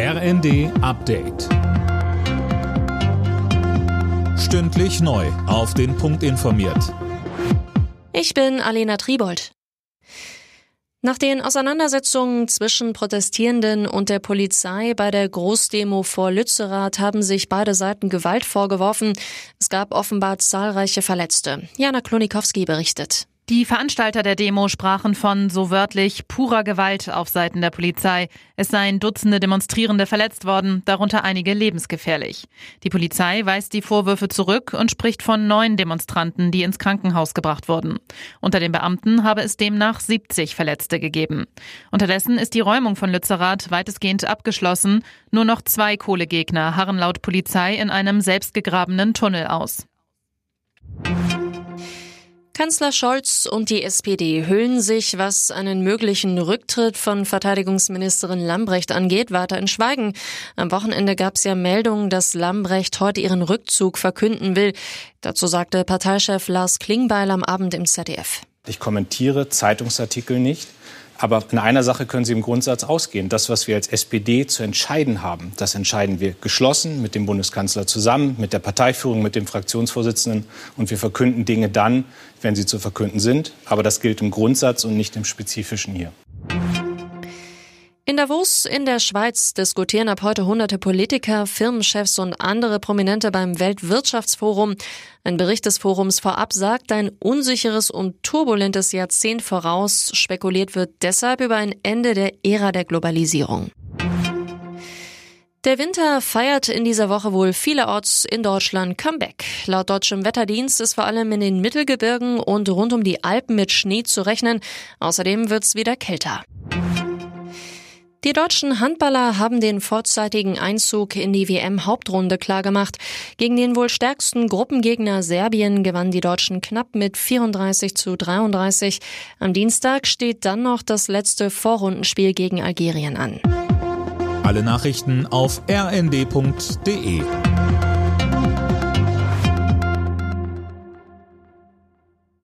RND Update. Stündlich neu. Auf den Punkt informiert. Ich bin Alena Tribold. Nach den Auseinandersetzungen zwischen Protestierenden und der Polizei bei der Großdemo vor Lützerath haben sich beide Seiten Gewalt vorgeworfen. Es gab offenbar zahlreiche Verletzte. Jana Klonikowski berichtet. Die Veranstalter der Demo sprachen von so wörtlich purer Gewalt auf Seiten der Polizei. Es seien Dutzende Demonstrierende verletzt worden, darunter einige lebensgefährlich. Die Polizei weist die Vorwürfe zurück und spricht von neun Demonstranten, die ins Krankenhaus gebracht wurden. Unter den Beamten habe es demnach 70 Verletzte gegeben. Unterdessen ist die Räumung von Lützerath weitestgehend abgeschlossen. Nur noch zwei Kohlegegner harren laut Polizei in einem selbstgegrabenen Tunnel aus. Kanzler Scholz und die SPD hüllen sich, was einen möglichen Rücktritt von Verteidigungsministerin Lambrecht angeht, weiter in Schweigen. Am Wochenende gab es ja Meldungen, dass Lambrecht heute ihren Rückzug verkünden will. Dazu sagte Parteichef Lars Klingbeil am Abend im ZDF. Ich kommentiere Zeitungsartikel nicht. Aber in einer Sache können Sie im Grundsatz ausgehen. Das, was wir als SPD zu entscheiden haben, das entscheiden wir geschlossen mit dem Bundeskanzler zusammen, mit der Parteiführung, mit dem Fraktionsvorsitzenden. Und wir verkünden Dinge dann, wenn sie zu verkünden sind. Aber das gilt im Grundsatz und nicht im Spezifischen hier. In Davos in der Schweiz diskutieren ab heute hunderte Politiker, Firmenchefs und andere Prominente beim Weltwirtschaftsforum. Ein Bericht des Forums vorab sagt, ein unsicheres und turbulentes Jahrzehnt voraus. Spekuliert wird deshalb über ein Ende der Ära der Globalisierung. Der Winter feiert in dieser Woche wohl vielerorts in Deutschland Comeback. Laut deutschem Wetterdienst ist vor allem in den Mittelgebirgen und rund um die Alpen mit Schnee zu rechnen. Außerdem wird's wieder kälter. Die deutschen Handballer haben den vorzeitigen Einzug in die WM-Hauptrunde klargemacht. Gegen den wohl stärksten Gruppengegner Serbien gewannen die Deutschen knapp mit 34 zu 33. Am Dienstag steht dann noch das letzte Vorrundenspiel gegen Algerien an. Alle Nachrichten auf rnd.de